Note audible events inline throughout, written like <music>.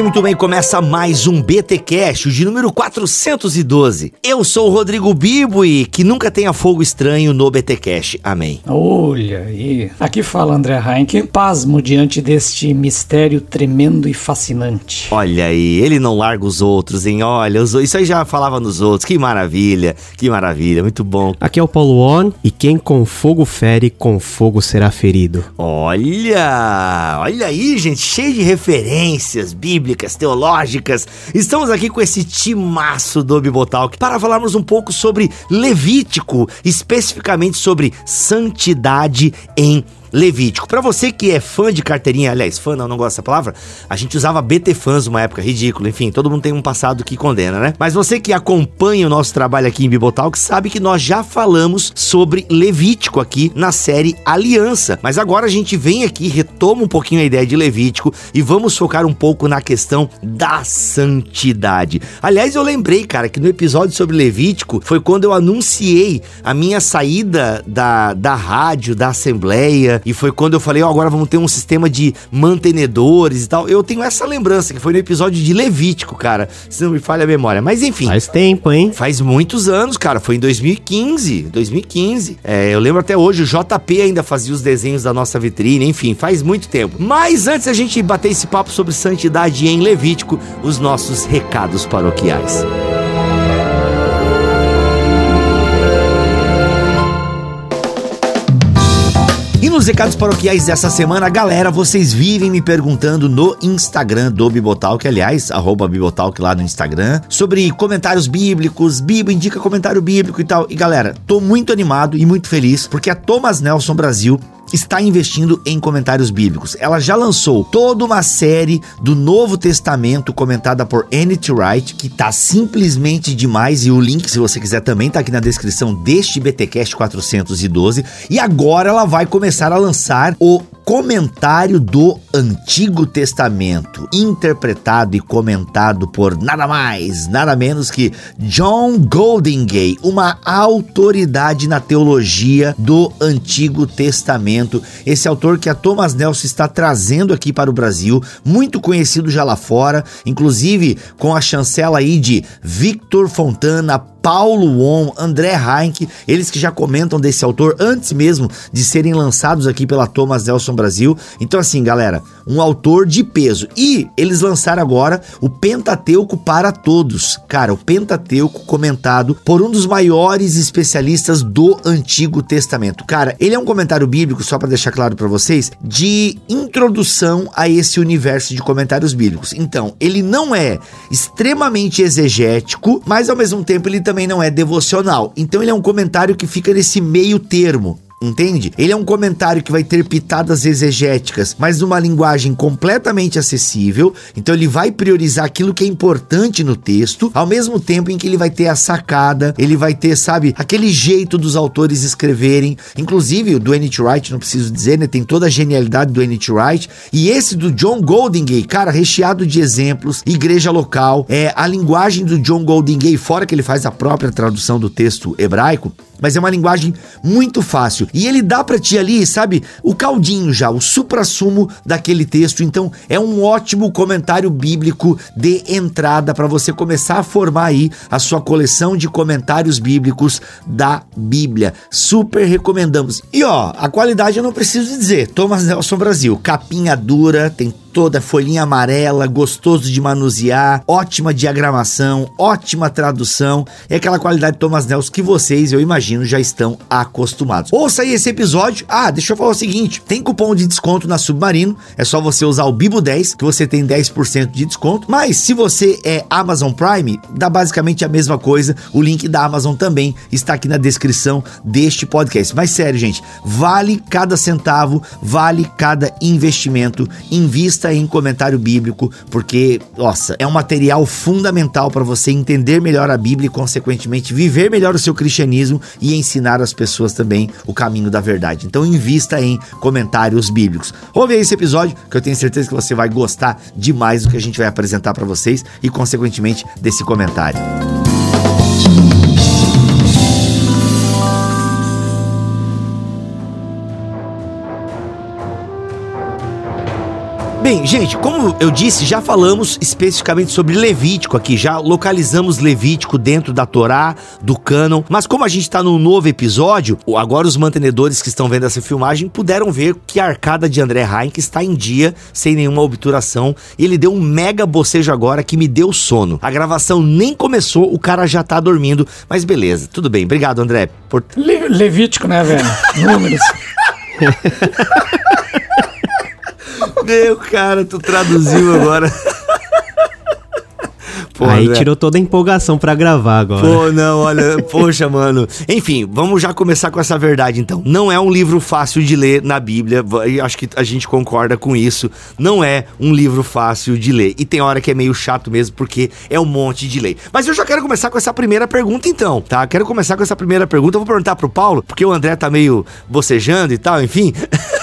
Bem, muito bem. Começa mais um BT Cash, o de número 412. Eu sou o Rodrigo Bibo e que nunca tenha fogo estranho no BT Cash. Amém. Olha aí. Aqui fala André Heinck. Pasmo diante deste mistério tremendo e fascinante. Olha aí, ele não larga os outros, hein? Olha, isso aí já falava nos outros. Que maravilha, que maravilha. Muito bom. Aqui é o Paulo On e quem com fogo fere, com fogo será ferido. Olha, olha aí, gente, cheio de referências, bíblicas, teológicas. Estamos aqui com esse timaço do Bibotalk para falarmos um pouco sobre Levítico, especificamente sobre santidade em. Para você que é fã de carteirinha, aliás, fã não, não gosta dessa palavra, a gente usava BT fãs uma época, ridículo, enfim, todo mundo tem um passado que condena, né? Mas você que acompanha o nosso trabalho aqui em Bibotalk sabe que nós já falamos sobre Levítico aqui na série Aliança. Mas agora a gente vem aqui, retoma um pouquinho a ideia de Levítico e vamos focar um pouco na questão da santidade. Aliás, eu lembrei, cara, que no episódio sobre Levítico foi quando eu anunciei a minha saída da, da rádio, da Assembleia, e foi quando eu falei, ó, oh, agora vamos ter um sistema de mantenedores e tal. Eu tenho essa lembrança, que foi no episódio de Levítico, cara, se não me falha a memória. Mas enfim. Faz tempo, hein? Faz muitos anos, cara, foi em 2015, 2015. É, eu lembro até hoje, o JP ainda fazia os desenhos da nossa vitrine, enfim, faz muito tempo. Mas antes a gente bater esse papo sobre santidade em Levítico, os nossos recados paroquiais. Recados paroquiais dessa semana, galera, vocês vivem me perguntando no Instagram do Bibotalk, aliás, arroba Bibotalk lá no Instagram, sobre comentários bíblicos, Bíblia indica comentário bíblico e tal. E galera, tô muito animado e muito feliz porque a Thomas Nelson Brasil está investindo em comentários bíblicos. Ela já lançou toda uma série do Novo Testamento comentada por N.T. Wright, que tá simplesmente demais e o link, se você quiser, também tá aqui na descrição deste BTcast 412. E agora ela vai começar a lançar o comentário do Antigo Testamento, interpretado e comentado por nada mais, nada menos que John Goldingay, uma autoridade na teologia do Antigo Testamento. Esse autor que a Thomas Nelson está trazendo aqui para o Brasil, muito conhecido já lá fora, inclusive com a chancela aí de Victor Fontana, Paulo Won, André Heinck, eles que já comentam desse autor antes mesmo de serem lançados aqui pela Thomas Nelson Brasil. Então, assim, galera, um autor de peso. E eles lançaram agora o Pentateuco para Todos. Cara, o Pentateuco comentado por um dos maiores especialistas do Antigo Testamento. Cara, ele é um comentário bíblico, só para deixar claro para vocês, de introdução a esse universo de comentários bíblicos. Então, ele não é extremamente exegético, mas ao mesmo tempo ele também não é devocional. Então ele é um comentário que fica nesse meio termo. Entende? Ele é um comentário que vai ter pitadas exegéticas, mas numa linguagem completamente acessível. Então ele vai priorizar aquilo que é importante no texto, ao mesmo tempo em que ele vai ter a sacada, ele vai ter, sabe, aquele jeito dos autores escreverem. Inclusive o do N.T. Wright, não preciso dizer, né? Tem toda a genialidade do N.T. Wright. E esse do John Goldingay, cara, recheado de exemplos, igreja local, é a linguagem do John Goldingay, fora que ele faz a própria tradução do texto hebraico mas é uma linguagem muito fácil. E ele dá para ti ali, sabe, o caldinho já, o suprassumo daquele texto. Então, é um ótimo comentário bíblico de entrada para você começar a formar aí a sua coleção de comentários bíblicos da Bíblia. Super recomendamos. E ó, a qualidade eu não preciso dizer. Thomas Nelson Brasil, capinha dura, tem toda, folhinha amarela, gostoso de manusear, ótima diagramação, ótima tradução, é aquela qualidade de Thomas Nelson que vocês, eu imagino, já estão acostumados. Ouça aí esse episódio. Ah, deixa eu falar o seguinte: tem cupom de desconto na Submarino, é só você usar o Bibo10 que você tem 10% de desconto. Mas se você é Amazon Prime, dá basicamente a mesma coisa. O link da Amazon também está aqui na descrição deste podcast. Mas sério, gente, vale cada centavo, vale cada investimento. Invista invista em comentário bíblico, porque, nossa, é um material fundamental para você entender melhor a Bíblia e, consequentemente, viver melhor o seu cristianismo e ensinar as pessoas também o caminho da verdade. Então, invista em comentários bíblicos. Ouve esse episódio que eu tenho certeza que você vai gostar demais do que a gente vai apresentar para vocês e, consequentemente, desse comentário. Bem, gente, como eu disse, já falamos especificamente sobre Levítico aqui, já localizamos Levítico dentro da Torá, do cânon, mas como a gente está num novo episódio, agora os mantenedores que estão vendo essa filmagem puderam ver que a arcada de André Heinck está em dia, sem nenhuma obturação, e ele deu um mega bocejo agora que me deu sono. A gravação nem começou, o cara já tá dormindo, mas beleza, tudo bem. Obrigado, André. Por... Le Levítico, né, velho? Números. <laughs> Meu cara, tu traduziu agora. <laughs> Pô, Aí tirou toda a empolgação para gravar agora. Pô, não, olha, poxa, mano. Enfim, vamos já começar com essa verdade então. Não é um livro fácil de ler na Bíblia, e acho que a gente concorda com isso. Não é um livro fácil de ler. E tem hora que é meio chato mesmo, porque é um monte de lei. Mas eu já quero começar com essa primeira pergunta então, tá? Quero começar com essa primeira pergunta. Eu vou perguntar pro Paulo, porque o André tá meio bocejando e tal, enfim. <laughs>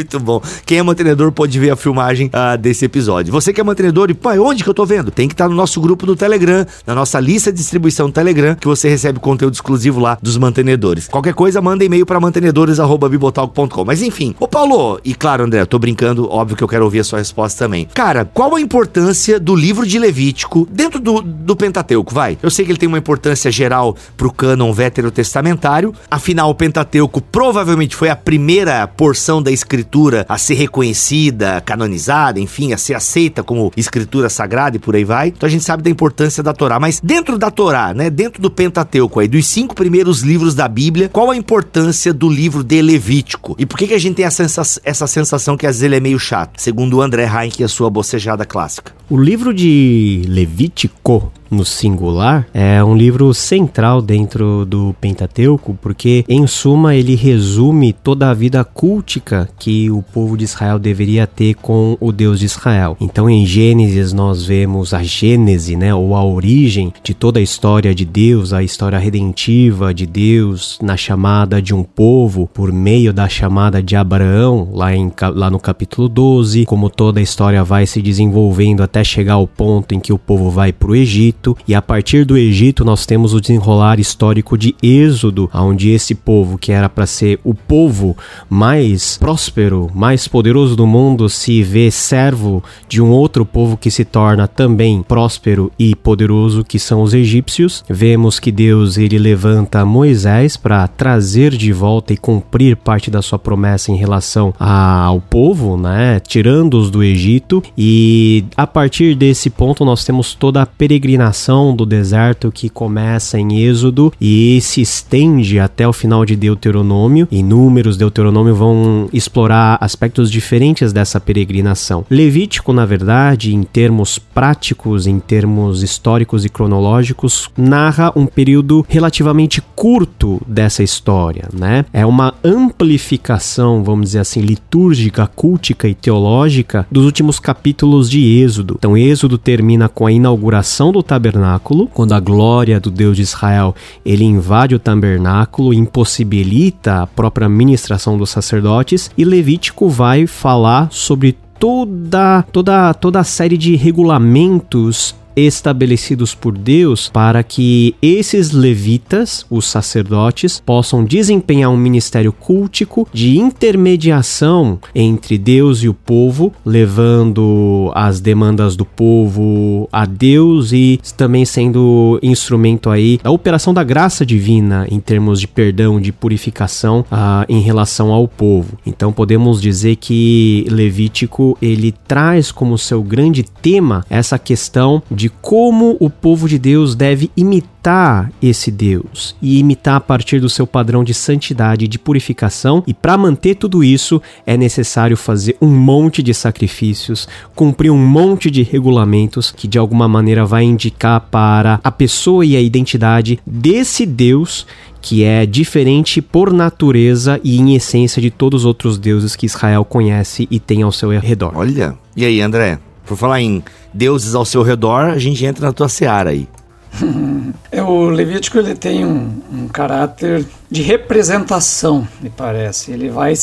Muito bom. Quem é mantenedor pode ver a filmagem uh, desse episódio. Você que é mantenedor e, pai, onde que eu tô vendo? Tem que estar tá no nosso grupo do Telegram, na nossa lista de distribuição do Telegram, que você recebe conteúdo exclusivo lá dos mantenedores. Qualquer coisa, manda e-mail para mantenedores.bibotalk.com. Mas enfim, ô Paulo, e claro, André, tô brincando, óbvio que eu quero ouvir a sua resposta também. Cara, qual a importância do livro de Levítico dentro do, do Pentateuco, vai? Eu sei que ele tem uma importância geral pro cânon veterotestamentário, afinal, o Pentateuco provavelmente foi a primeira porção da escritura escritura a ser reconhecida, canonizada, enfim, a ser aceita como escritura sagrada e por aí vai. Então a gente sabe da importância da Torá. Mas dentro da Torá, né, dentro do Pentateuco aí, dos cinco primeiros livros da Bíblia, qual a importância do livro de Levítico? E por que, que a gente tem essa, essa sensação que às vezes ele é meio chato? Segundo o André Heinck e a sua bocejada clássica. O livro de Levítico no singular, é um livro central dentro do Pentateuco, porque em suma ele resume toda a vida cultica que o povo de Israel deveria ter com o Deus de Israel. Então em Gênesis nós vemos a gênese, né, ou a origem de toda a história de Deus, a história redentiva de Deus na chamada de um povo por meio da chamada de Abraão, lá, em, lá no capítulo 12, como toda a história vai se desenvolvendo até chegar ao ponto em que o povo vai para o Egito Egito, e a partir do Egito nós temos o desenrolar histórico de Êxodo, onde esse povo, que era para ser o povo mais próspero, mais poderoso do mundo, se vê servo de um outro povo que se torna também próspero e poderoso, que são os egípcios. Vemos que Deus ele levanta Moisés para trazer de volta e cumprir parte da sua promessa em relação ao povo, né, tirando-os do Egito, e a partir desse ponto nós temos toda a peregrinação do deserto que começa em Êxodo e se estende até o final de Deuteronômio. Inúmeros Deuteronômio vão explorar aspectos diferentes dessa peregrinação. Levítico, na verdade, em termos práticos, em termos históricos e cronológicos, narra um período relativamente curto dessa história, né? É uma amplificação, vamos dizer assim, litúrgica, cultica e teológica dos últimos capítulos de Êxodo. Então, Êxodo termina com a inauguração do tabernáculo tabernáculo, quando a glória do Deus de Israel ele invade o tabernáculo, impossibilita a própria ministração dos sacerdotes, e Levítico vai falar sobre toda toda toda a série de regulamentos estabelecidos por Deus para que esses levitas, os sacerdotes, possam desempenhar um ministério cultico de intermediação entre Deus e o povo, levando as demandas do povo a Deus e também sendo instrumento aí da operação da graça divina em termos de perdão, de purificação uh, em relação ao povo. Então podemos dizer que Levítico ele traz como seu grande tema essa questão de como o povo de Deus deve imitar esse Deus e imitar a partir do seu padrão de santidade e de purificação. E para manter tudo isso, é necessário fazer um monte de sacrifícios, cumprir um monte de regulamentos que de alguma maneira vai indicar para a pessoa e a identidade desse Deus que é diferente por natureza e em essência de todos os outros deuses que Israel conhece e tem ao seu redor. Olha, e aí, André? Por falar em deuses ao seu redor, a gente entra na tua seara aí. <laughs> é, o Levítico ele tem um, um, caráter de representação, me parece. Ele vai,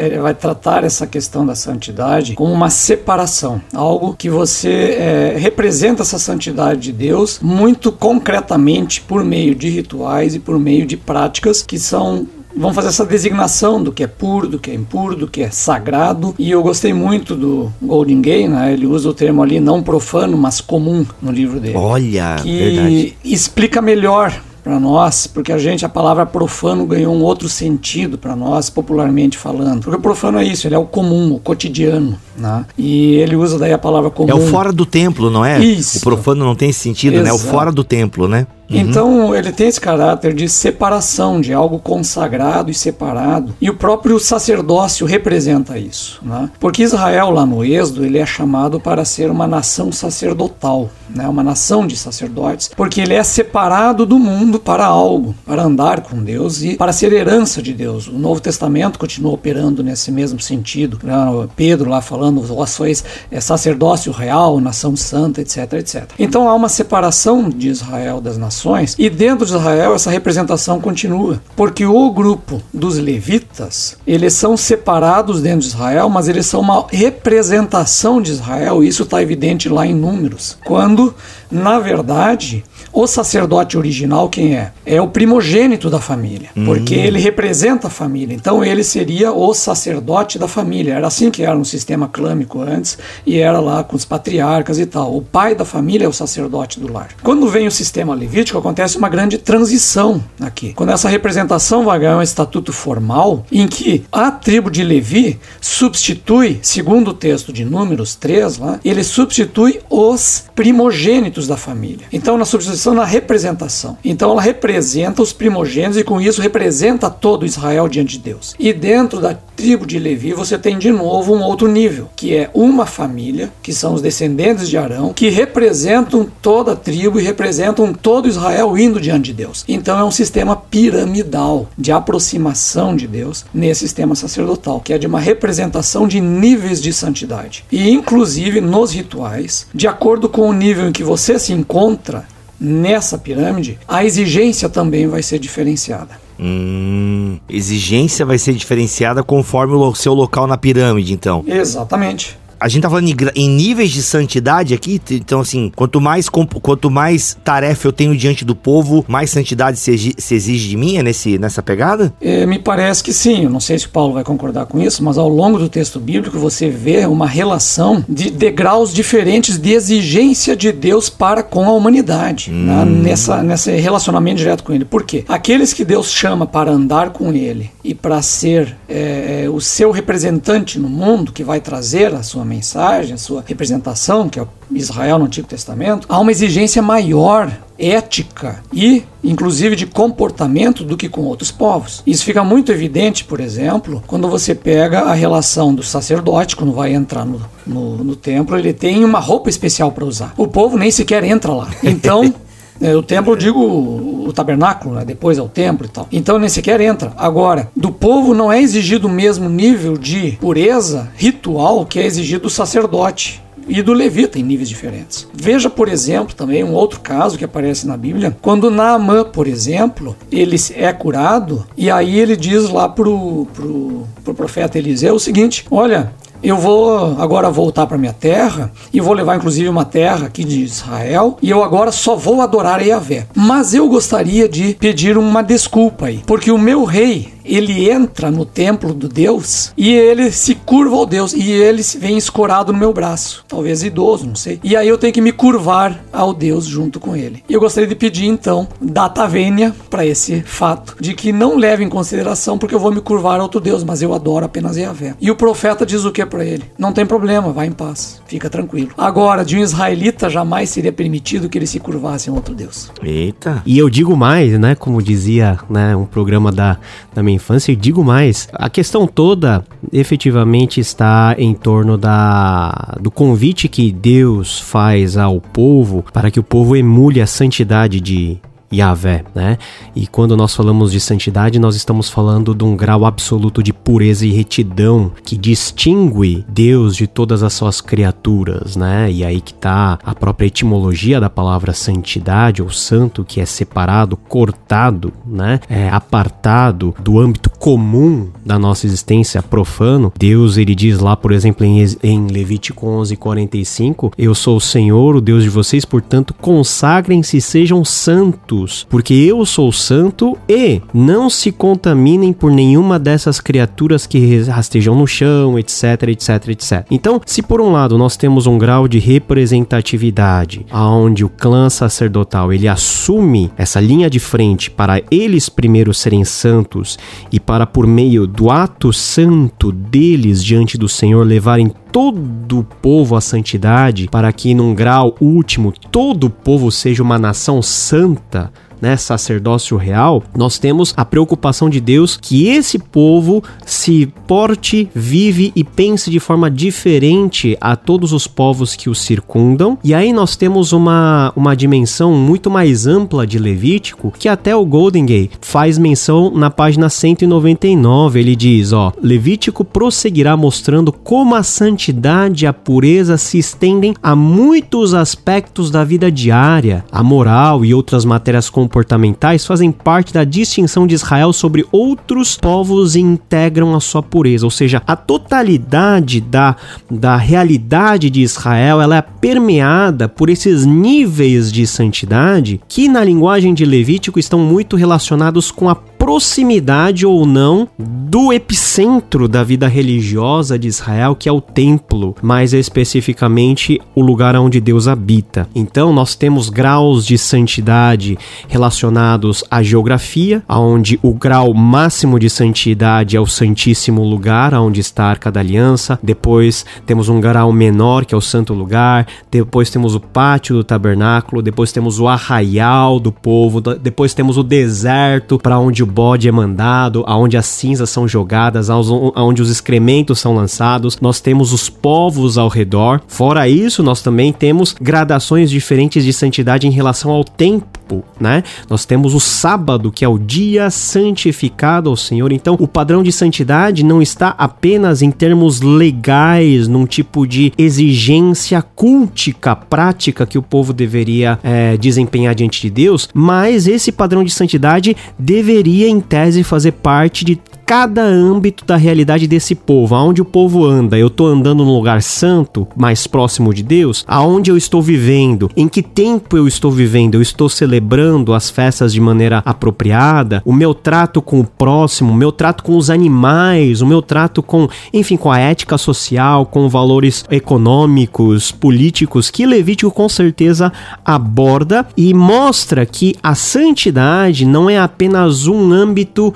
ele vai tratar essa questão da santidade como uma separação, algo que você é, representa essa santidade de Deus muito concretamente por meio de rituais e por meio de práticas que são vão fazer essa designação do que é puro, do que é impuro, do que é sagrado. E eu gostei muito do Golden Gay, né? Ele usa o termo ali não profano, mas comum no livro dele. Olha, que verdade. explica melhor para nós, porque a gente a palavra profano ganhou um outro sentido para nós, popularmente falando. Porque o profano é isso, ele é o comum, o cotidiano, né? E ele usa daí a palavra comum. É o fora do templo, não é? Isso. O profano não tem sentido, Exato. né? O fora do templo, né? Uhum. Então ele tem esse caráter de separação, de algo consagrado e separado. E o próprio sacerdócio representa isso. Né? Porque Israel, lá no Êxodo, ele é chamado para ser uma nação sacerdotal, né? uma nação de sacerdotes, porque ele é separado do mundo para algo, para andar com Deus e para ser herança de Deus. O Novo Testamento continua operando nesse mesmo sentido. Né? Pedro lá falando, vós sois é, sacerdócio real, nação santa, etc, etc. Então há uma separação de Israel das nações nações, e dentro de Israel essa representação continua, porque o grupo dos levitas, eles são separados dentro de Israel, mas eles são uma representação de Israel, isso está evidente lá em Números, quando, na verdade, o sacerdote original quem é? É o primogênito da família, porque hum. ele representa a família. Então ele seria o sacerdote da família. Era assim que era no sistema clâmico antes e era lá com os patriarcas e tal. O pai da família é o sacerdote do lar. Quando vem o sistema levítico acontece uma grande transição aqui. Quando essa representação vai ganhar um estatuto formal em que a tribo de Levi substitui, segundo o texto de Números 3 lá, ele substitui os primogênitos da família. Então na substituição na representação. Então ela representa os primogênitos e com isso representa todo Israel diante de Deus. E dentro da tribo de Levi você tem de novo um outro nível, que é uma família, que são os descendentes de Arão, que representam toda a tribo e representam todo Israel indo diante de Deus. Então é um sistema piramidal de aproximação de Deus nesse sistema sacerdotal, que é de uma representação de níveis de santidade. E inclusive nos rituais, de acordo com o nível em que você se encontra, nessa pirâmide, a exigência também vai ser diferenciada. Hum, exigência vai ser diferenciada conforme o seu local na pirâmide, então. Exatamente a gente tá falando em, em, níveis de santidade aqui, então assim, quanto mais quanto mais tarefa eu tenho diante do povo, mais santidade se, se exige de mim, é nesse, nessa pegada? É, me parece que sim, eu não sei se o Paulo vai concordar com isso, mas ao longo do texto bíblico você vê uma relação de degraus diferentes de exigência de Deus para com a humanidade, né? hum. né? nessa, nesse relacionamento direto com ele. Por quê? Aqueles que Deus chama para andar com ele e para ser é, é o seu representante no mundo, que vai trazer a sua mensagem, a sua representação, que é Israel no Antigo Testamento, há uma exigência maior ética e, inclusive, de comportamento do que com outros povos. Isso fica muito evidente, por exemplo, quando você pega a relação do sacerdote, quando vai entrar no, no, no templo, ele tem uma roupa especial para usar. O povo nem sequer entra lá. <laughs> Então. É, o templo, eu digo o, tabernáculo, né? depois é o templo e tal. Então nem sequer entra. Agora, do povo não é exigido o mesmo nível de pureza ritual que é exigido do sacerdote e do levita em níveis diferentes. Veja, por exemplo, também um outro caso que aparece na Bíblia, quando Naamã, por exemplo, ele é curado e aí ele diz lá pro, pro, pro profeta Eliseu o seguinte: Olha, eu vou agora voltar para minha terra e vou levar inclusive uma terra aqui de Israel e eu agora só vou adorar Yahvé. Mas eu gostaria de pedir uma desculpa aí, porque o meu rei ele entra no templo do Deus e ele se curva ao Deus e ele vem escorado no meu braço, talvez idoso, não sei. E aí eu tenho que me curvar ao Deus junto com ele. E eu gostaria de pedir então data vênia para esse fato de que não leve em consideração porque eu vou me curvar a outro Deus, mas eu adoro apenas Yahvé. E o profeta diz o que para ele? Não tem problema, vai em paz, fica tranquilo. Agora, de um israelita jamais seria permitido que ele se curvasse a outro Deus. Eita. E eu digo mais, né, como dizia, né, um programa da, da minha infância, eu digo mais, a questão toda efetivamente está em torno da do convite que Deus faz ao povo para que o povo emule a santidade de Yahvé, né? E quando nós falamos de santidade, nós estamos falando de um grau absoluto de pureza e retidão que distingue Deus de todas as suas criaturas, né? E aí que tá a própria etimologia da palavra santidade ou santo, que é separado, cortado, né? É apartado do âmbito comum da nossa existência profano. Deus, ele diz lá, por exemplo, em, em Levítico 11:45, eu sou o Senhor, o Deus de vocês, portanto, consagrem-se, sejam santos porque eu sou santo e não se contaminem por nenhuma dessas criaturas que rastejam no chão, etc, etc, etc. Então, se por um lado nós temos um grau de representatividade, aonde o clã sacerdotal ele assume essa linha de frente para eles primeiro serem santos e para por meio do ato santo deles diante do Senhor levarem todo o povo à santidade, para que num grau último todo o povo seja uma nação santa, né, sacerdócio real, nós temos a preocupação de Deus que esse povo se porte, vive e pense de forma diferente a todos os povos que o circundam. E aí nós temos uma, uma dimensão muito mais ampla de Levítico, que até o Golden Gate faz menção na página 199. Ele diz, ó, Levítico prosseguirá mostrando como a santidade e a pureza se estendem a muitos aspectos da vida diária, a moral e outras matérias com comportamentais fazem parte da distinção de Israel sobre outros povos e integram a sua pureza. Ou seja, a totalidade da, da realidade de Israel ela é permeada por esses níveis de santidade que, na linguagem de Levítico, estão muito relacionados com a proximidade ou não do epicentro da vida religiosa de Israel, que é o templo, mais especificamente o lugar onde Deus habita. Então, nós temos graus de santidade relacionados à geografia, onde o grau máximo de santidade é o Santíssimo Lugar, onde está a Arca da Aliança. Depois temos um grau menor, que é o Santo Lugar. Depois temos o pátio do tabernáculo. Depois temos o arraial do povo. Depois temos o deserto, para onde o bode é mandado, aonde as cinzas são jogadas, aonde os excrementos são lançados. Nós temos os povos ao redor. Fora isso, nós também temos gradações diferentes de santidade em relação ao tempo, né? Nós temos o sábado, que é o dia santificado ao Senhor. Então, o padrão de santidade não está apenas em termos legais, num tipo de exigência cultica, prática que o povo deveria é, desempenhar diante de Deus, mas esse padrão de santidade deveria em tese, fazer parte de cada âmbito da realidade desse povo, aonde o povo anda. Eu estou andando num lugar santo, mais próximo de Deus, aonde eu estou vivendo, em que tempo eu estou vivendo, eu estou celebrando as festas de maneira apropriada, o meu trato com o próximo, o meu trato com os animais, o meu trato com, enfim, com a ética social, com valores econômicos, políticos, que Levítico com certeza aborda e mostra que a santidade não é apenas um âmbito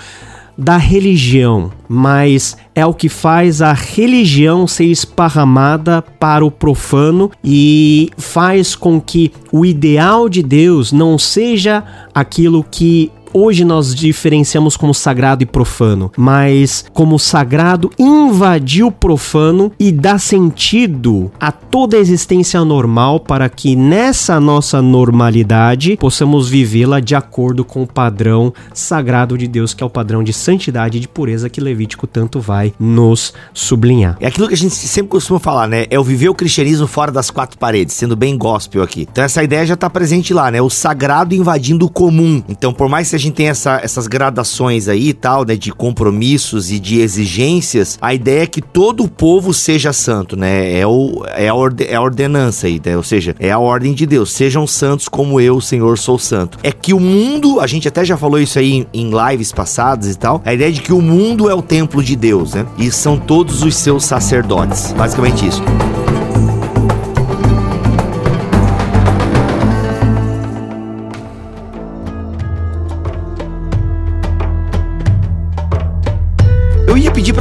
da religião, mas é o que faz a religião ser esparramada para o profano e faz com que o ideal de Deus não seja aquilo que hoje nós diferenciamos como sagrado e profano, mas como sagrado invadir o profano e dá sentido a toda a existência normal para que nessa nossa normalidade possamos vivê-la de acordo com o padrão sagrado de Deus, que é o padrão de santidade e de pureza que Levítico tanto vai nos sublinhar. É aquilo que a gente sempre costuma falar, né? É o viver o cristianismo fora das quatro paredes, sendo bem gospel aqui. Então essa ideia já está presente lá, né? O sagrado invadindo o comum. Então, por mais que gente tem essa, essas gradações aí e tal, né, de compromissos e de exigências, a ideia é que todo o povo seja santo, né? É, o, é, a, orde, é a ordenança aí, né? ou seja, é a ordem de Deus. Sejam santos como eu, Senhor, sou santo. É que o mundo, a gente até já falou isso aí em, em lives passadas e tal, a ideia de que o mundo é o templo de Deus, né? E são todos os seus sacerdotes. Basicamente isso.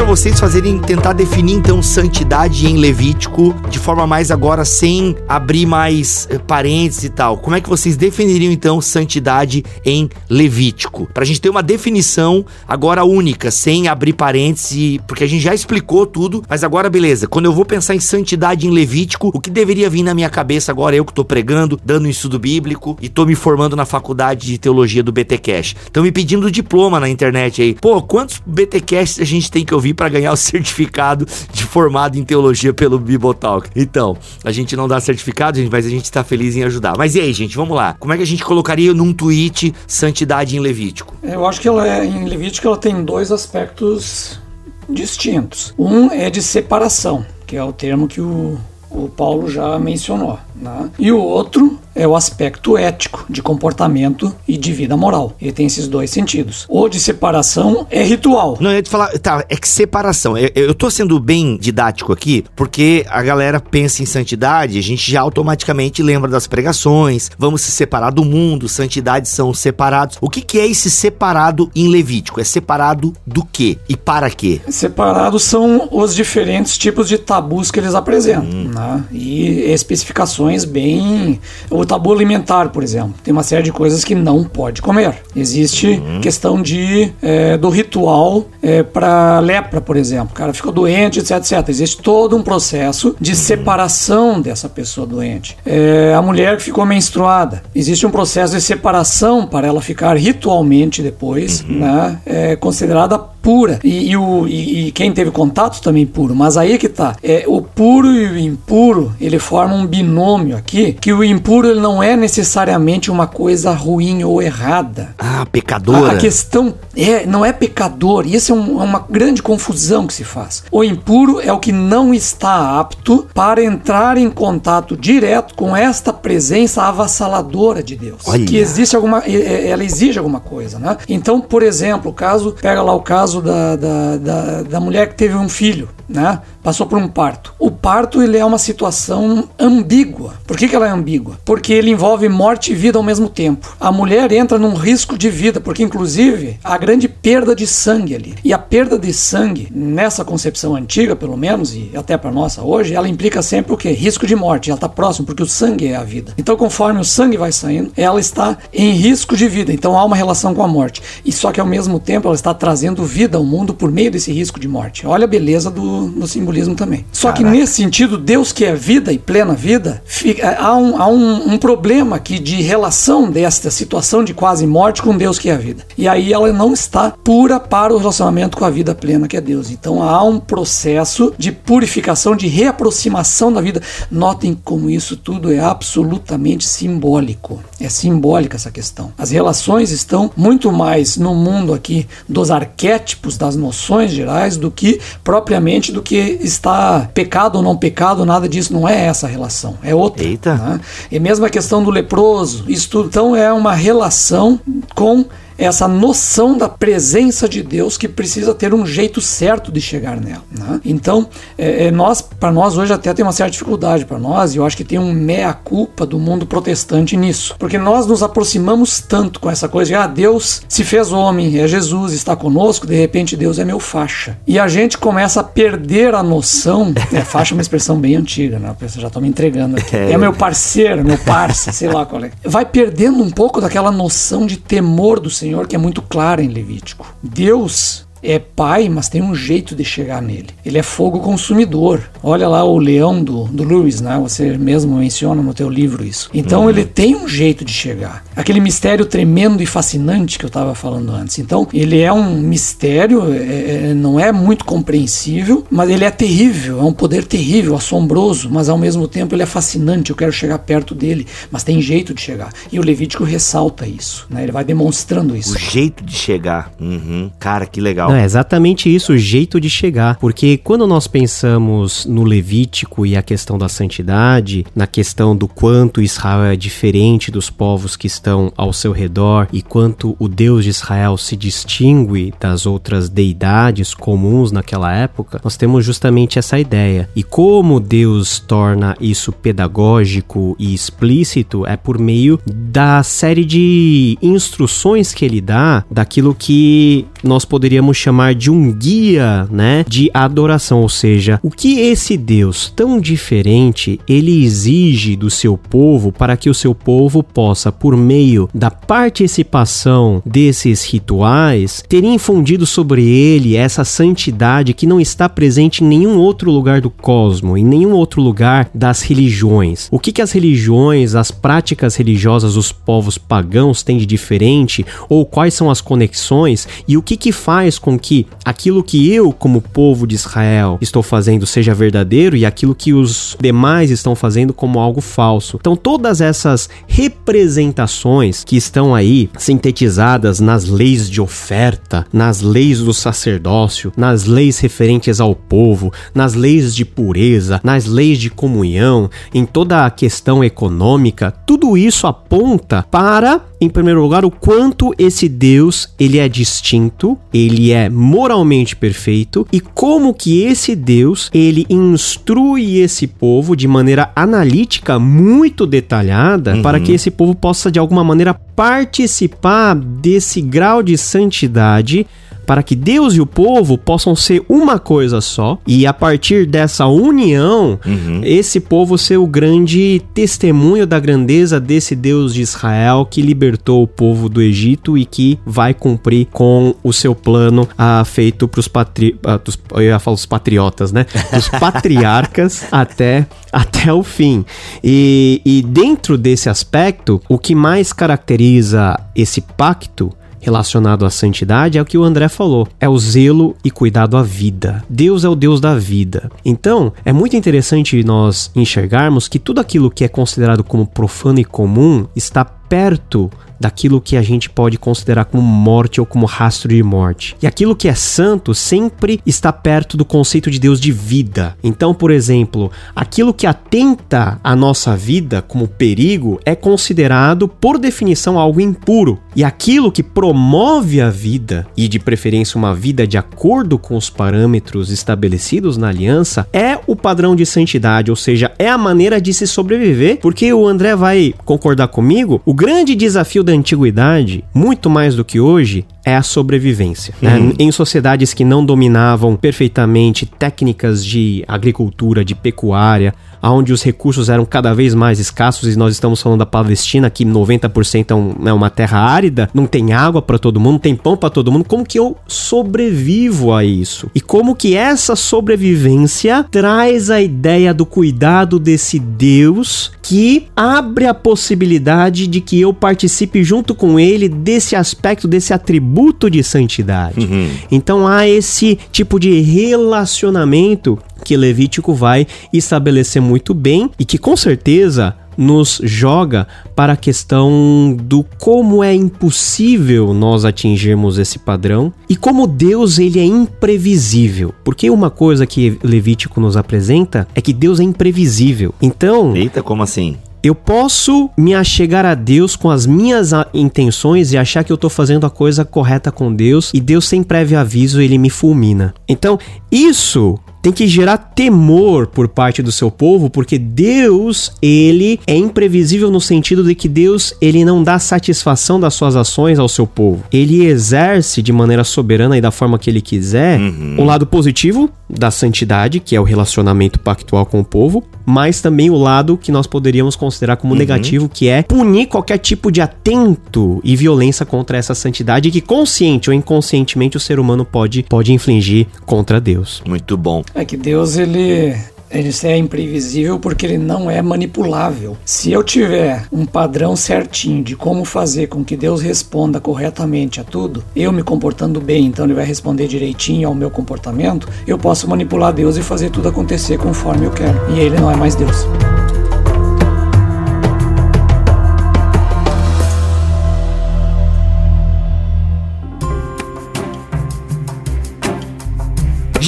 Vocês fazerem tentar definir então santidade em Levítico de forma mais agora sem abrir mais eh, parênteses e tal. Como é que vocês definiriam então santidade em Levítico? Pra gente ter uma definição agora única, sem abrir parênteses, porque a gente já explicou tudo, mas agora beleza. Quando eu vou pensar em santidade em Levítico, o que deveria vir na minha cabeça agora eu que tô pregando, dando um estudo bíblico e tô me formando na faculdade de teologia do BT Cash. Estão me pedindo diploma na internet aí. Pô, quantos BT Cash a gente tem que ouvir para ganhar o certificado de formado em teologia pelo Bibotalk. Então, a gente não dá certificado, gente, mas a gente está feliz em ajudar. Mas e aí, gente, vamos lá. Como é que a gente colocaria num tweet santidade em Levítico? Eu acho que ela é, em Levítico ela tem dois aspectos distintos. Um é de separação, que é o termo que o, o Paulo já mencionou. Né? E o outro é o aspecto ético, de comportamento e de vida moral. Ele tem esses dois sentidos. O de separação é ritual. Não, eu ia te falar, tá, é que separação. Eu, eu tô sendo bem didático aqui, porque a galera pensa em santidade, a gente já automaticamente lembra das pregações, vamos se separar do mundo, santidade são separados. O que, que é esse separado em Levítico? É separado do quê? E para quê? Separados são os diferentes tipos de tabus que eles apresentam, hum. né? E especificações bem o tabu alimentar, por exemplo. Tem uma série de coisas que não pode comer. Existe uhum. questão de é, do ritual é, para lepra, por exemplo. O cara ficou doente, etc, etc. Existe todo um processo de uhum. separação dessa pessoa doente. É, a mulher que ficou menstruada. Existe um processo de separação para ela ficar ritualmente depois, uhum. né, é, considerada pura. E, e o, e, e, quem teve contato também puro. Mas aí é que tá. É, o puro e o impuro, ele formam um binômio aqui, que o impuro ele não é necessariamente uma coisa ruim ou errada. Ah, pecadora. A, a questão é, não é pecador. E isso é, um, é uma grande confusão que se faz. O impuro é o que não está apto para entrar em contato direto com esta presença avassaladora de Deus. Olha. Que existe alguma, ela exige alguma coisa, né? Então, por exemplo, o caso, pega lá o caso da, da, da, da mulher que teve um filho, né? Passou por um parto. O parto ele é uma situação ambígua. Por que, que ela é ambígua? Porque ele envolve morte e vida ao mesmo tempo. A mulher entra num risco de vida, porque inclusive a grande perda de sangue ali. E a perda de sangue, nessa concepção antiga, pelo menos, e até para nossa hoje, ela implica sempre o quê? Risco de morte. Ela está próximo, porque o sangue é a vida. Então, conforme o sangue vai saindo, ela está em risco de vida. Então, há uma relação com a morte. E só que ao mesmo tempo, ela está trazendo vida ao mundo por meio desse risco de morte. Olha a beleza do, do simbolismo também. Só Caraca. que nesse sentido, Deus que é vida e plena vida, fica, há, um, há um, um problema aqui de relação desta situação de quase morte com Deus que é a vida. E aí ela não está pura para o relacionamento com a vida plena que é Deus. Então há um processo de purificação, de reaproximação da vida. Notem como isso tudo é absolutamente simbólico. É simbólica essa questão. As relações estão muito mais no mundo aqui dos arquétipos, das noções gerais, do que propriamente do que está pecado ou não pecado, nada disso. Não é essa relação. É outra. Eita. Né? E mesmo a questão do leproso, isso tudo. Então é uma relação com essa noção da presença de Deus que precisa ter um jeito certo de chegar nela. Né? Então, é, é nós, para nós hoje até tem uma certa dificuldade para nós, e eu acho que tem um meia culpa do mundo protestante nisso, porque nós nos aproximamos tanto com essa coisa de ah, Deus se fez homem, é Jesus, está conosco, de repente Deus é meu faixa. E a gente começa a perder a noção, <laughs> é, faixa é uma expressão bem antiga, né? Eu já estou me entregando aqui. É, é meu parceiro, meu parça, sei lá qual é. Vai perdendo um pouco daquela noção de temor do Senhor Senhor que é muito clara em Levítico. Deus é pai, mas tem um jeito de chegar nele. Ele é fogo consumidor. Olha lá o leão do, do Lewis, né? Você mesmo menciona no teu livro isso. Então uhum. ele tem um jeito de chegar. Aquele mistério tremendo e fascinante que eu estava falando antes. Então, ele é um mistério, é, é, não é muito compreensível, mas ele é terrível, é um poder terrível, assombroso, mas ao mesmo tempo ele é fascinante. Eu quero chegar perto dele, mas tem jeito de chegar. E o Levítico ressalta isso, né? Ele vai demonstrando isso. O jeito de chegar. Uhum. Cara, que legal. Não, é exatamente isso, o jeito de chegar. Porque quando nós pensamos no Levítico e a questão da santidade, na questão do quanto Israel é diferente dos povos que estão ao seu redor e quanto o Deus de Israel se distingue das outras deidades comuns naquela época, nós temos justamente essa ideia. E como Deus torna isso pedagógico e explícito é por meio da série de instruções que ele dá daquilo que nós poderíamos chamar de um guia, né, de adoração, ou seja, o que esse Deus tão diferente ele exige do seu povo para que o seu povo possa, por meio da participação desses rituais, ter infundido sobre ele essa santidade que não está presente em nenhum outro lugar do cosmo, em nenhum outro lugar das religiões. O que, que as religiões, as práticas religiosas dos povos pagãos têm de diferente, ou quais são as conexões, e o que, que faz com que aquilo que eu, como povo de Israel, estou fazendo seja verdadeiro e aquilo que os demais estão fazendo como algo falso. Então, todas essas representações que estão aí sintetizadas nas leis de oferta, nas leis do sacerdócio, nas leis referentes ao povo, nas leis de pureza, nas leis de comunhão, em toda a questão econômica, tudo isso aponta para em primeiro lugar, o quanto esse Deus ele é distinto, ele é moralmente perfeito e como que esse Deus ele instrui esse povo de maneira analítica muito detalhada uhum. para que esse povo possa de alguma maneira participar desse grau de santidade para que Deus e o povo possam ser uma coisa só e a partir dessa união, uhum. esse povo ser o grande testemunho da grandeza desse Deus de Israel que libertou o povo do Egito e que vai cumprir com o seu plano ah, feito para os patri... Ah, eu ia falar os patriotas, né? <laughs> Dos patriarcas até até o fim. E, e dentro desse aspecto, o que mais caracteriza esse pacto relacionado à santidade é o que o André falou: é o zelo e cuidado à vida. Deus é o Deus da vida. Então, é muito interessante nós enxergarmos que tudo aquilo que é considerado como profano e comum está perto daquilo que a gente pode considerar como morte ou como rastro de morte. E aquilo que é santo sempre está perto do conceito de Deus de vida. Então, por exemplo, aquilo que atenta à nossa vida como perigo é considerado, por definição, algo impuro. E aquilo que promove a vida, e de preferência uma vida de acordo com os parâmetros estabelecidos na aliança, é o padrão de santidade, ou seja, é a maneira de se sobreviver, porque o André vai concordar comigo, o grande desafio da antiguidade, muito mais do que hoje, é a sobrevivência. Né? Uhum. Em sociedades que não dominavam perfeitamente técnicas de agricultura, de pecuária, onde os recursos eram cada vez mais escassos, e nós estamos falando da Palestina, que 90% é, um, é uma terra árida, não tem água para todo mundo, não tem pão para todo mundo. Como que eu sobrevivo a isso? E como que essa sobrevivência traz a ideia do cuidado desse Deus que abre a possibilidade de que eu participe junto com ele desse aspecto, desse atributo de santidade. Uhum. Então há esse tipo de relacionamento que Levítico vai estabelecer muito bem e que com certeza nos joga para a questão do como é impossível nós atingirmos esse padrão e como Deus ele é imprevisível. Porque uma coisa que Levítico nos apresenta é que Deus é imprevisível. Então, eita, como assim? Eu posso me achegar a Deus com as minhas intenções e achar que eu estou fazendo a coisa correta com Deus e Deus sem prévio aviso ele me fulmina. Então, isso tem que gerar temor por parte do seu povo, porque Deus, ele é imprevisível no sentido de que Deus, ele não dá satisfação das suas ações ao seu povo. Ele exerce de maneira soberana e da forma que ele quiser uhum. o lado positivo da santidade, que é o relacionamento pactual com o povo, mas também o lado que nós poderíamos considerar como uhum. negativo, que é punir qualquer tipo de atento e violência contra essa santidade que consciente ou inconscientemente o ser humano pode pode infligir contra Deus. Muito bom. É que Deus, ele Ele é imprevisível porque ele não é manipulável. Se eu tiver um padrão certinho de como fazer com que Deus responda corretamente a tudo, eu me comportando bem, então ele vai responder direitinho ao meu comportamento, eu posso manipular Deus e fazer tudo acontecer conforme eu quero. E ele não é mais Deus.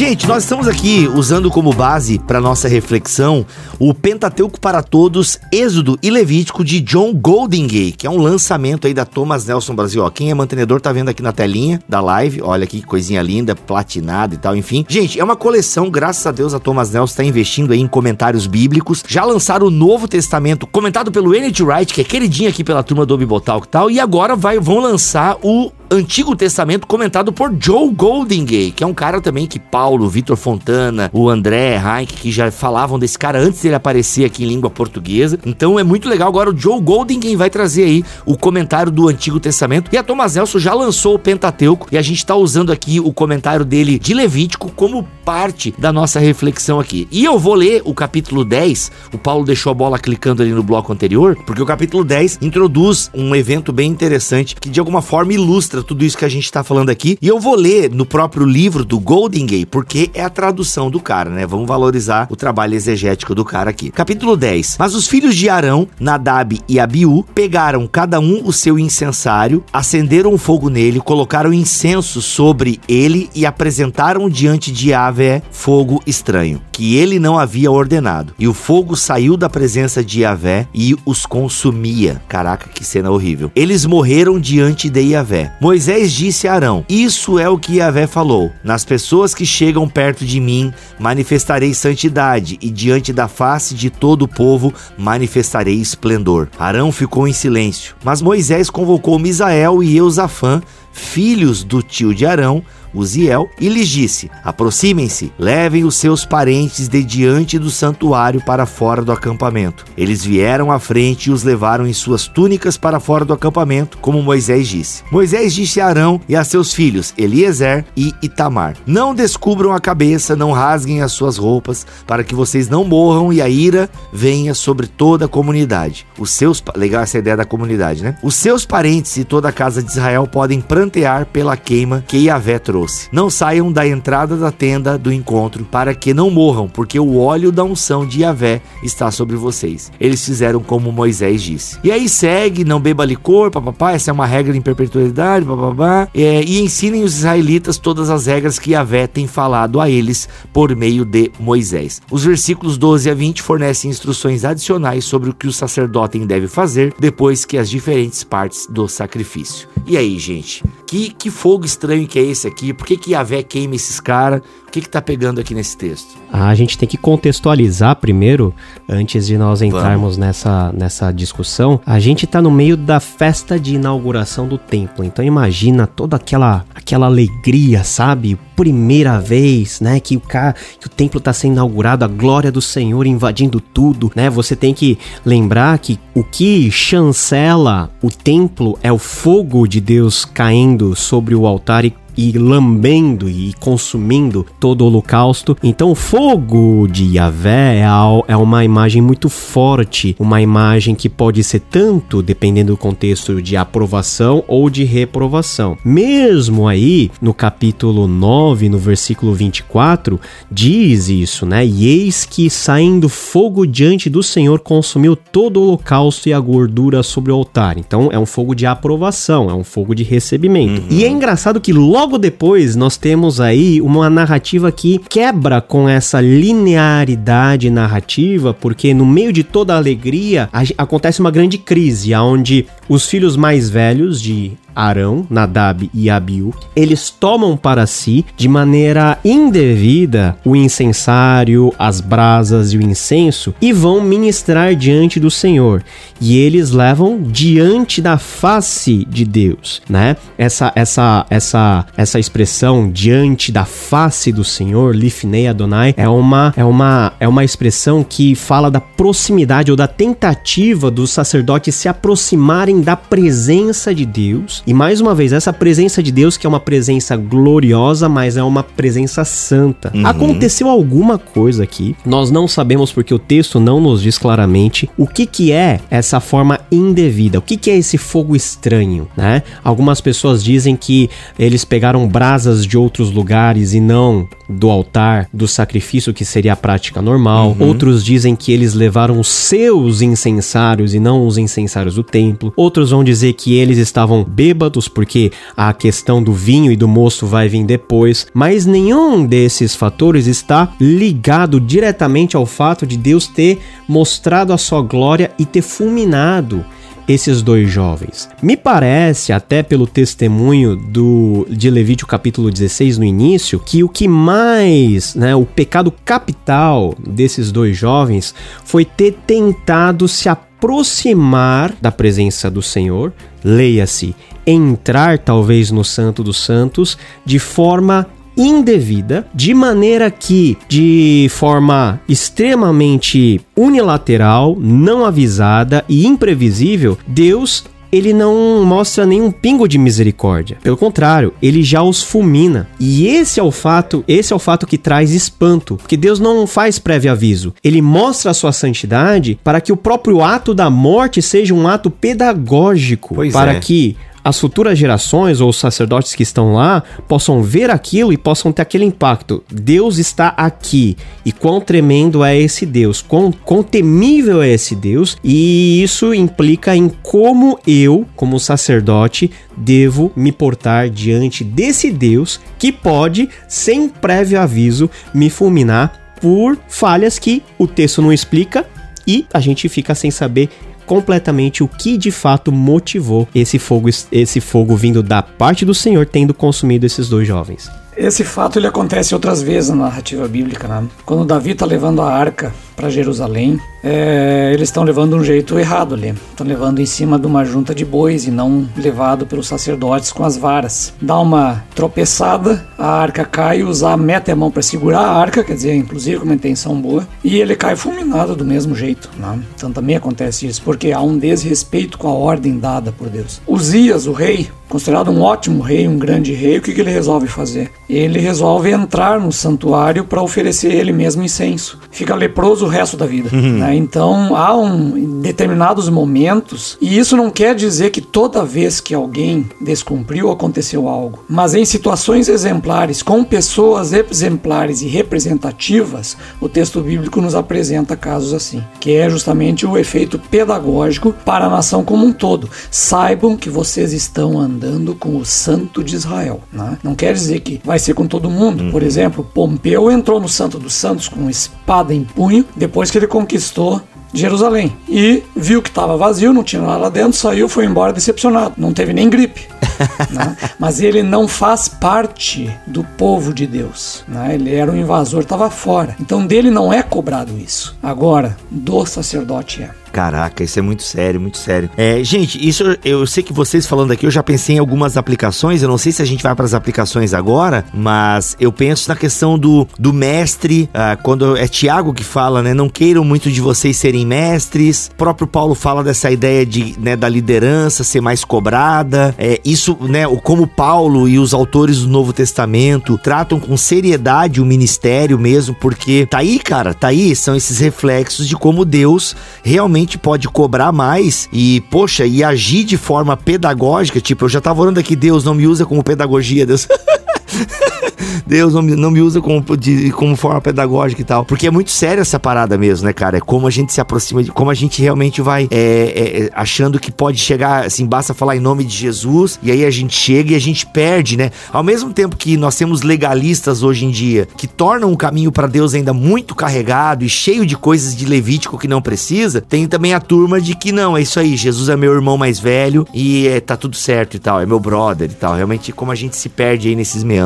Gente, nós estamos aqui usando como base para nossa reflexão o Pentateuco para Todos, Êxodo e Levítico de John Goldingay, que é um lançamento aí da Thomas Nelson Brasil. Ó, quem é mantenedor tá vendo aqui na telinha da live. Olha que coisinha linda, platinada e tal, enfim. Gente, é uma coleção, graças a Deus a Thomas Nelson está investindo aí em comentários bíblicos. Já lançaram o Novo Testamento, comentado pelo N.T. Wright, que é queridinho aqui pela turma do Bibotal e tal, e agora vai, vão lançar o Antigo Testamento comentado por Joe Goldingay, que é um cara também que Paulo, Vitor Fontana, o André Heinck, que já falavam desse cara antes dele aparecer aqui em língua portuguesa. Então é muito legal. Agora o Joe Goldingay vai trazer aí o comentário do Antigo Testamento. E a Thomas Nelson já lançou o Pentateuco e a gente está usando aqui o comentário dele de Levítico como parte da nossa reflexão aqui. E eu vou ler o capítulo 10. O Paulo deixou a bola clicando ali no bloco anterior, porque o capítulo 10 introduz um evento bem interessante que de alguma forma ilustra tudo isso que a gente está falando aqui. E eu vou ler no próprio livro do Goldingay, porque é a tradução do cara, né? Vamos valorizar o trabalho exegético do cara aqui. Capítulo 10. Mas os filhos de Arão, Nadab e Abiú, pegaram cada um o seu incensário, acenderam um fogo nele, colocaram incenso sobre ele e apresentaram diante de Yahvé fogo estranho, que ele não havia ordenado. E o fogo saiu da presença de Yahvé e os consumia. Caraca, que cena horrível. Eles morreram diante de Yahvé. Moisés disse a Arão: Isso é o que Yahvé falou: Nas pessoas que chegam perto de mim, manifestarei santidade, e diante da face de todo o povo manifestarei esplendor. Arão ficou em silêncio, mas Moisés convocou Misael e Eusafã, filhos do tio de Arão, Uziel, e lhes disse: Aproximem-se, levem os seus parentes de diante do santuário para fora do acampamento. Eles vieram à frente e os levaram em suas túnicas para fora do acampamento, como Moisés disse. Moisés disse a Arão e a seus filhos, Eliezer e Itamar: Não descubram a cabeça, não rasguem as suas roupas, para que vocês não morram e a ira venha sobre toda a comunidade. Os seus. Legal essa ideia da comunidade, né? Os seus parentes e toda a casa de Israel podem prantear pela queima que Yahvé trouxe. Não saiam da entrada da tenda do encontro para que não morram, porque o óleo da unção de Yahvé está sobre vocês. Eles fizeram como Moisés disse. E aí segue, não beba licor, papapá, essa é uma regra em perpetuidade, papapá, é, e ensinem os israelitas todas as regras que Yahvé tem falado a eles por meio de Moisés. Os versículos 12 a 20 fornecem instruções adicionais sobre o que o sacerdote deve fazer depois que as diferentes partes do sacrifício. E aí, gente? Que, que fogo estranho que é esse aqui? Por que, que Yahvé queima esses caras? O que, que tá pegando aqui nesse texto? Ah, a gente tem que contextualizar primeiro, antes de nós entrarmos nessa, nessa discussão. A gente tá no meio da festa de inauguração do templo. Então imagina toda aquela, aquela alegria, sabe? Primeira vez, né? Que o, cara, que o templo tá sendo inaugurado, a glória do Senhor invadindo tudo, né? Você tem que lembrar que o que chancela o templo é o fogo de Deus caindo sobre o altar e e lambendo e consumindo todo o holocausto. Então, o fogo de Yahvé é, é uma imagem muito forte, uma imagem que pode ser tanto, dependendo do contexto, de aprovação ou de reprovação. Mesmo aí, no capítulo 9, no versículo 24, diz isso, né? E eis que saindo fogo diante do Senhor consumiu todo o holocausto e a gordura sobre o altar. Então, é um fogo de aprovação, é um fogo de recebimento. Uhum. E é engraçado que logo Logo depois, nós temos aí uma narrativa que quebra com essa linearidade narrativa, porque no meio de toda a alegria acontece uma grande crise, onde os filhos mais velhos de Arão, Nadab e Abiú, eles tomam para si de maneira indevida o incensário, as brasas e o incenso e vão ministrar diante do Senhor. E eles levam diante da face de Deus, né? Essa essa essa essa expressão diante da face do Senhor, Lifnei Adonai, é uma é uma é uma expressão que fala da proximidade ou da tentativa dos sacerdotes se aproximarem da presença de Deus Deus. E mais uma vez, essa presença de Deus que é uma presença gloriosa, mas é uma presença santa. Uhum. Aconteceu alguma coisa aqui, nós não sabemos porque o texto não nos diz claramente o que que é essa forma indevida, o que que é esse fogo estranho, né? Algumas pessoas dizem que eles pegaram brasas de outros lugares e não do altar do sacrifício, que seria a prática normal. Uhum. Outros dizem que eles levaram os seus incensários e não os incensários do templo. Outros vão dizer que eles estavam bêbados, porque a questão do vinho e do moço vai vir depois. Mas nenhum desses fatores está ligado diretamente ao fato de Deus ter mostrado a sua glória e ter fulminado esses dois jovens. Me parece, até pelo testemunho do de Levítico capítulo 16 no início, que o que mais, né, o pecado capital desses dois jovens foi ter tentado se aproximar da presença do Senhor, leia-se, entrar talvez no Santo dos Santos de forma indevida, de maneira que, de forma extremamente unilateral, não avisada e imprevisível, Deus ele não mostra nenhum pingo de misericórdia. Pelo contrário, ele já os fulmina. E esse é o fato, esse é o fato que traz espanto, porque Deus não faz prévio aviso. Ele mostra a sua santidade para que o próprio ato da morte seja um ato pedagógico, pois para é. que as futuras gerações ou os sacerdotes que estão lá possam ver aquilo e possam ter aquele impacto. Deus está aqui. E quão tremendo é esse Deus, quão, quão temível é esse Deus. E isso implica em como eu, como sacerdote, devo me portar diante desse Deus que pode, sem prévio aviso, me fulminar por falhas que o texto não explica e a gente fica sem saber completamente o que de fato motivou esse fogo, esse fogo vindo da parte do Senhor tendo consumido esses dois jovens. Esse fato ele acontece outras vezes na narrativa bíblica, né? Quando Davi está levando a arca para Jerusalém, é, eles estão levando um jeito errado ali. Estão levando em cima de uma junta de bois e não levado pelos sacerdotes com as varas. Dá uma tropeçada, a arca cai, usar mete a mão para segurar a arca, quer dizer, inclusive com uma intenção boa, e ele cai fulminado do mesmo jeito. Né? Então também acontece isso, porque há um desrespeito com a ordem dada por Deus. Uzias, o rei, considerado um ótimo rei, um grande rei, o que, que ele resolve fazer? Ele resolve entrar no santuário para oferecer ele mesmo incenso. Fica leproso resto da vida. Uhum. Né? Então há um, determinados momentos, e isso não quer dizer que toda vez que alguém descumpriu aconteceu algo, mas em situações exemplares, com pessoas exemplares e representativas, o texto bíblico nos apresenta casos assim, que é justamente o efeito pedagógico para a nação como um todo. Saibam que vocês estão andando com o Santo de Israel. Né? Não quer dizer que vai ser com todo mundo. Por uhum. exemplo, Pompeu entrou no Santo dos Santos com espada em punho depois que ele conquistou Jerusalém. E viu que estava vazio, não tinha nada lá dentro, saiu, foi embora decepcionado. Não teve nem gripe. <laughs> né? Mas ele não faz parte do povo de Deus. Né? Ele era um invasor, estava fora. Então dele não é cobrado isso. Agora, do sacerdote é. Caraca, isso é muito sério, muito sério. É, gente, isso eu sei que vocês falando aqui, eu já pensei em algumas aplicações. Eu não sei se a gente vai para as aplicações agora, mas eu penso na questão do, do mestre, ah, quando é Tiago que fala, né? Não queiram muito de vocês serem mestres. O próprio Paulo fala dessa ideia de, né, da liderança ser mais cobrada. É, isso, né? O como Paulo e os autores do Novo Testamento tratam com seriedade o ministério mesmo, porque tá aí, cara, tá aí, são esses reflexos de como Deus realmente realmente pode cobrar mais e, poxa, e agir de forma pedagógica. Tipo, eu já tava orando aqui, Deus não me usa como pedagogia, Deus. <laughs> <laughs> Deus não me, não me usa como, de, como forma pedagógica e tal. Porque é muito sério essa parada mesmo, né, cara? É como a gente se aproxima, de como a gente realmente vai é, é, é, achando que pode chegar, assim, basta falar em nome de Jesus, e aí a gente chega e a gente perde, né? Ao mesmo tempo que nós temos legalistas hoje em dia que tornam o caminho para Deus ainda muito carregado e cheio de coisas de Levítico que não precisa, tem também a turma de que não, é isso aí, Jesus é meu irmão mais velho e é, tá tudo certo e tal, é meu brother e tal. Realmente, como a gente se perde aí nesses meandros.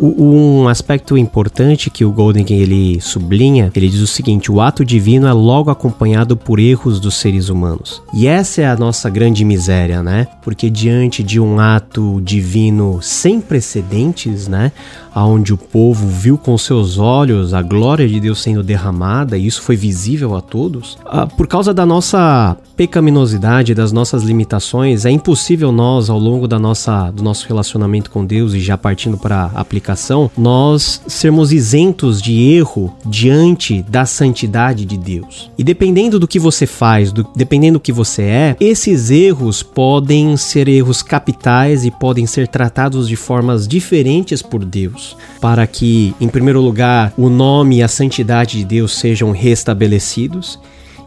Um aspecto importante que o Golden ele sublinha, ele diz o seguinte: o ato divino é logo acompanhado por erros dos seres humanos. E essa é a nossa grande miséria, né? Porque diante de um ato divino sem precedentes, né? Onde o povo viu com seus olhos a glória de Deus sendo derramada, e isso foi visível a todos, ah, por causa da nossa pecaminosidade, das nossas limitações, é impossível nós, ao longo da nossa, do nosso relacionamento com Deus e já partindo para aplicação, nós sermos isentos de erro diante da santidade de Deus. E dependendo do que você faz, do, dependendo do que você é, esses erros podem ser erros capitais e podem ser tratados de formas diferentes por Deus, para que, em primeiro lugar, o nome e a santidade de Deus sejam restabelecidos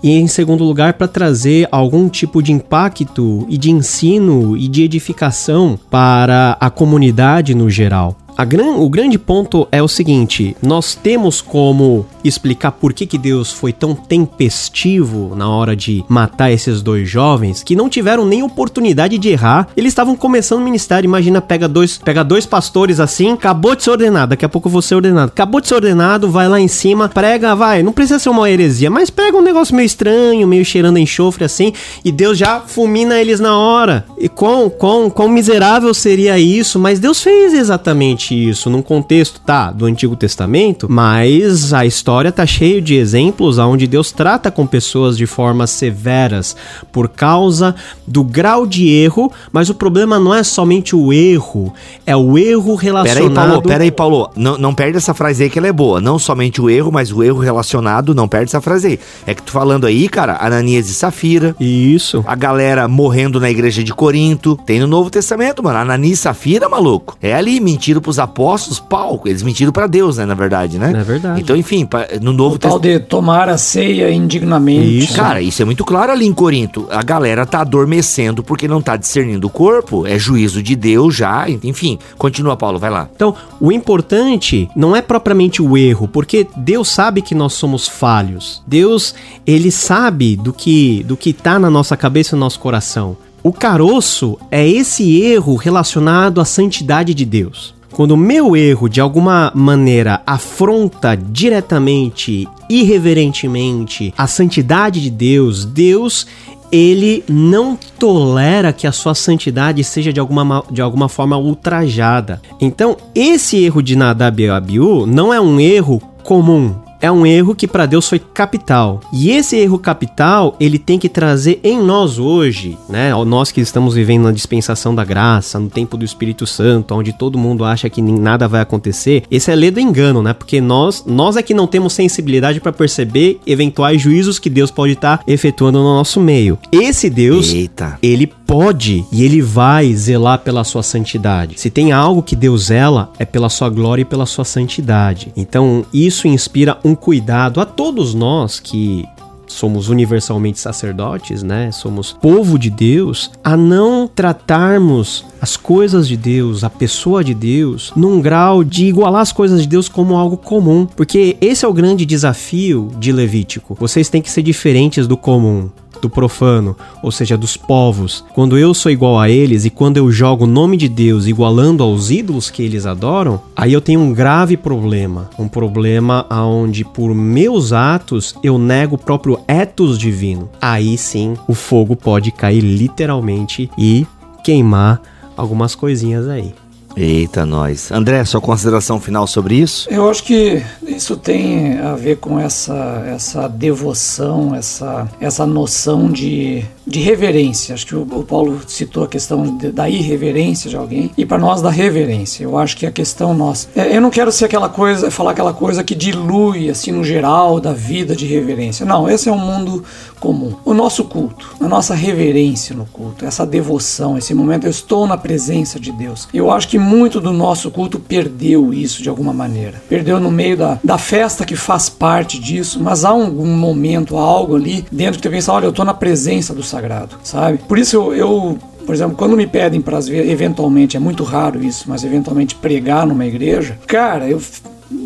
e em segundo lugar para trazer algum tipo de impacto e de ensino e de edificação para a comunidade no geral. Gran, o grande ponto é o seguinte: nós temos como explicar por que, que Deus foi tão tempestivo na hora de matar esses dois jovens que não tiveram nem oportunidade de errar. Eles estavam começando o ministério. Imagina, pega dois, pega dois pastores assim, acabou de ser ordenado, daqui a pouco vou ser ordenado. Acabou de ser ordenado, vai lá em cima, prega, vai. Não precisa ser uma heresia, mas pega um negócio meio estranho, meio cheirando enxofre assim, e Deus já fulmina eles na hora. E quão, quão, quão miserável seria isso? Mas Deus fez exatamente isso num contexto, tá, do Antigo Testamento, mas a história tá cheio de exemplos onde Deus trata com pessoas de formas severas por causa do grau de erro, mas o problema não é somente o erro, é o erro relacionado... Peraí, Paulo, peraí, Paulo, não, não perde essa frase aí que ela é boa, não somente o erro, mas o erro relacionado, não perde essa frase aí. É que tu falando aí, cara, Ananias e Safira. Isso. A galera morrendo na igreja de Corinto, tem no Novo Testamento, mano, Ananias e Safira, maluco. É ali, mentiram pros apóstolos, palco. Eles mentiram para Deus, né? Na verdade, né? É verdade. Então, enfim, no Novo Testamento. de tomar a ceia indignamente. Isso. Cara, isso é muito claro ali em Corinto. A galera tá adormecendo porque não tá discernindo o corpo. É juízo de Deus já. Enfim, continua, Paulo, vai lá. Então, o importante não é propriamente o erro, porque Deus sabe que nós somos falhos. Deus, ele sabe do que do que tá na nossa cabeça e no nosso coração. O caroço é esse erro relacionado à santidade de Deus. Quando o meu erro de alguma maneira afronta diretamente, irreverentemente a santidade de Deus, Deus ele não tolera que a sua santidade seja de alguma, de alguma forma ultrajada. Então, esse erro de Nadab e Abiú não é um erro comum é um erro que para Deus foi capital. E esse erro capital, ele tem que trazer em nós hoje, né? Nós que estamos vivendo na dispensação da graça, no tempo do Espírito Santo, onde todo mundo acha que nada vai acontecer. Esse é ledo engano, né? Porque nós, nós é que não temos sensibilidade para perceber eventuais juízos que Deus pode estar tá efetuando no nosso meio. Esse Deus, Eita. ele pode e ele vai zelar pela sua santidade. Se tem algo que Deus zela, é pela sua glória e pela sua santidade. Então, isso inspira um cuidado a todos nós que somos universalmente sacerdotes, né? Somos povo de Deus, a não tratarmos as coisas de Deus, a pessoa de Deus, num grau de igualar as coisas de Deus como algo comum, porque esse é o grande desafio de Levítico. Vocês têm que ser diferentes do comum do profano, ou seja, dos povos, quando eu sou igual a eles e quando eu jogo o nome de Deus igualando aos ídolos que eles adoram, aí eu tenho um grave problema. Um problema onde, por meus atos, eu nego o próprio etos divino. Aí sim, o fogo pode cair literalmente e queimar algumas coisinhas aí. Eita, nós. André, sua consideração final sobre isso? Eu acho que isso tem a ver com essa, essa devoção, essa, essa noção de, de reverência. Acho que o, o Paulo citou a questão de, da irreverência de alguém e para nós da reverência. Eu acho que a questão nossa. É, eu não quero ser aquela coisa, falar aquela coisa que dilui, assim, no geral, da vida de reverência. Não, esse é um mundo comum. O nosso culto, a nossa reverência no culto, essa devoção, esse momento, eu estou na presença de Deus. Eu acho que muito do nosso culto perdeu isso de alguma maneira. Perdeu no meio da, da festa que faz parte disso, mas há um, um momento, algo ali dentro que tu pensa, olha, eu estou na presença do sagrado, sabe? Por isso eu, eu por exemplo, quando me pedem para eventualmente, é muito raro isso, mas eventualmente pregar numa igreja, cara, eu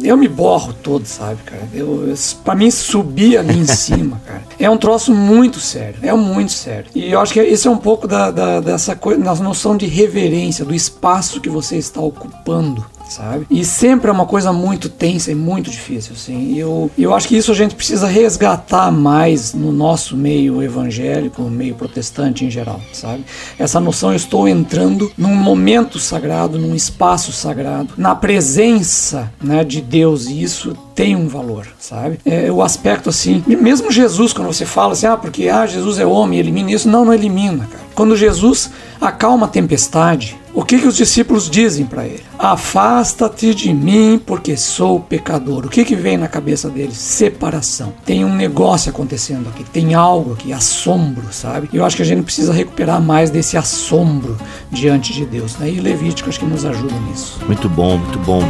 eu me borro todo, sabe, cara? Eu, pra mim subir ali em <laughs> cima, cara. É um troço muito sério. É muito sério. E eu acho que esse é um pouco da, da, dessa coisa, da noção de reverência, do espaço que você está ocupando sabe? E sempre é uma coisa muito tensa e muito difícil, assim. Eu, eu acho que isso a gente precisa resgatar mais no nosso meio evangélico, meio protestante em geral, sabe? Essa noção, eu estou entrando num momento sagrado, num espaço sagrado, na presença né, de Deus, e isso tem um valor, sabe? É o aspecto assim, mesmo Jesus, quando você fala assim, ah, porque ah, Jesus é homem, elimina isso, não, não elimina, cara. Quando Jesus acalma a tempestade, o que, que os discípulos dizem para ele? Afasta-te de mim, porque sou pecador. O que, que vem na cabeça deles? Separação. Tem um negócio acontecendo aqui, tem algo aqui, assombro, sabe? E eu acho que a gente precisa recuperar mais desse assombro diante de Deus. Né? E Levítico acho que nos ajuda nisso. Muito bom, muito bom.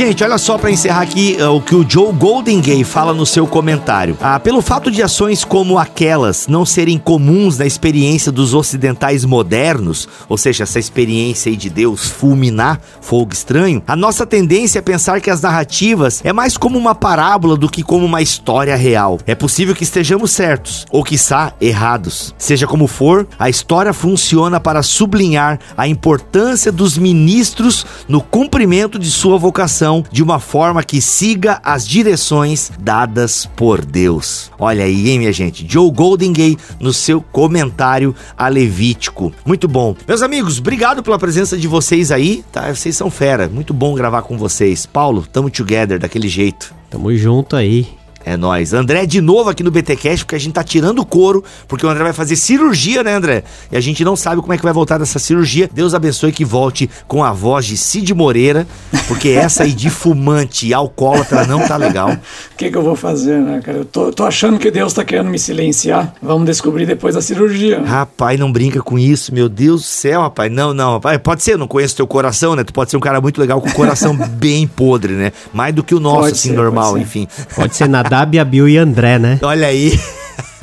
Gente, olha só para encerrar aqui uh, o que o Joe Goldingay fala no seu comentário. Ah, pelo fato de ações como aquelas não serem comuns na experiência dos ocidentais modernos, ou seja, essa experiência aí de Deus fulminar fogo estranho, a nossa tendência é pensar que as narrativas é mais como uma parábola do que como uma história real. É possível que estejamos certos, ou quiçá errados. Seja como for, a história funciona para sublinhar a importância dos ministros no cumprimento de sua vocação de uma forma que siga as direções dadas por Deus. Olha aí, hein, minha gente? Joe Goldingay no seu comentário a Levítico. Muito bom. Meus amigos, obrigado pela presença de vocês aí, tá? Vocês são fera. Muito bom gravar com vocês. Paulo, tamo together daquele jeito. Tamo junto aí. É nós. André de novo aqui no BTcast, porque a gente tá tirando o couro, porque o André vai fazer cirurgia, né, André? E a gente não sabe como é que vai voltar dessa cirurgia. Deus abençoe que volte com a voz de Cid Moreira, porque essa aí de fumante e alcoólatra não tá legal. O <laughs> que, que eu vou fazer, né, cara? Eu tô, tô, achando que Deus tá querendo me silenciar. Vamos descobrir depois da cirurgia. Né? Rapaz, não brinca com isso, meu Deus do céu, rapaz. Não, não, rapaz. Pode ser, não conheço teu coração, né? Tu pode ser um cara muito legal com o coração <laughs> bem podre, né? Mais do que o nosso, pode assim, ser, normal, pode enfim. Pode ser nada Nadab, Abiu e André, né? Olha aí.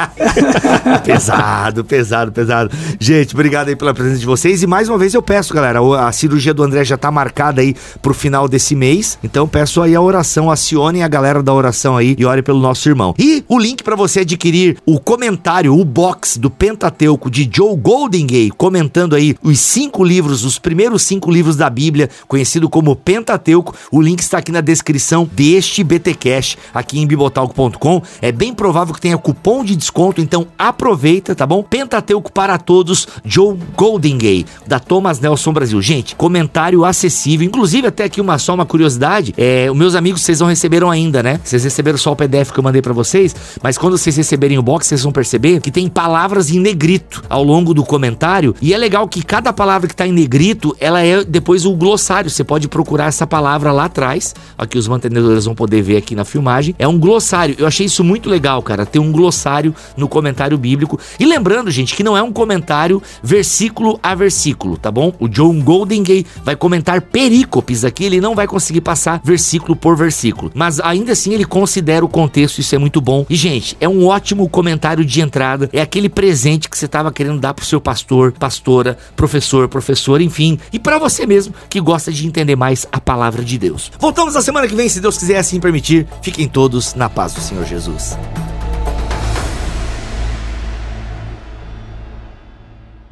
<laughs> pesado, pesado, pesado. Gente, obrigado aí pela presença de vocês. E mais uma vez eu peço, galera, a cirurgia do André já tá marcada aí pro final desse mês. Então peço aí a oração, acionem a galera da oração aí e ore pelo nosso irmão. E o link para você adquirir o comentário, o box do Pentateuco de Joe Goldingay, comentando aí os cinco livros, os primeiros cinco livros da Bíblia, conhecido como Pentateuco. O link está aqui na descrição deste BTcast, aqui em bibotalco.com. É bem provável que tenha cupom de desconto, então aproveita, tá bom? Pentateuco para todos, Joe Goldingay, da Thomas Nelson Brasil. Gente, comentário acessível, inclusive até aqui uma só uma curiosidade, é, os meus amigos vocês não receberam ainda, né? Vocês receberam só o PDF que eu mandei para vocês, mas quando vocês receberem o box, vocês vão perceber que tem palavras em negrito ao longo do comentário, e é legal que cada palavra que tá em negrito, ela é depois o glossário, você pode procurar essa palavra lá atrás, aqui os mantenedores vão poder ver aqui na filmagem, é um glossário. Eu achei isso muito legal, cara, ter um glossário no comentário bíblico. E lembrando, gente, que não é um comentário versículo a versículo, tá bom? O John Goldingay vai comentar perícopes aqui, ele não vai conseguir passar versículo por versículo, mas ainda assim ele considera o contexto, isso é muito bom. E gente, é um ótimo comentário de entrada, é aquele presente que você estava querendo dar pro seu pastor, pastora, professor, professora, enfim, e para você mesmo que gosta de entender mais a palavra de Deus. Voltamos na semana que vem, se Deus quiser assim permitir. Fiquem todos na paz do Senhor Jesus.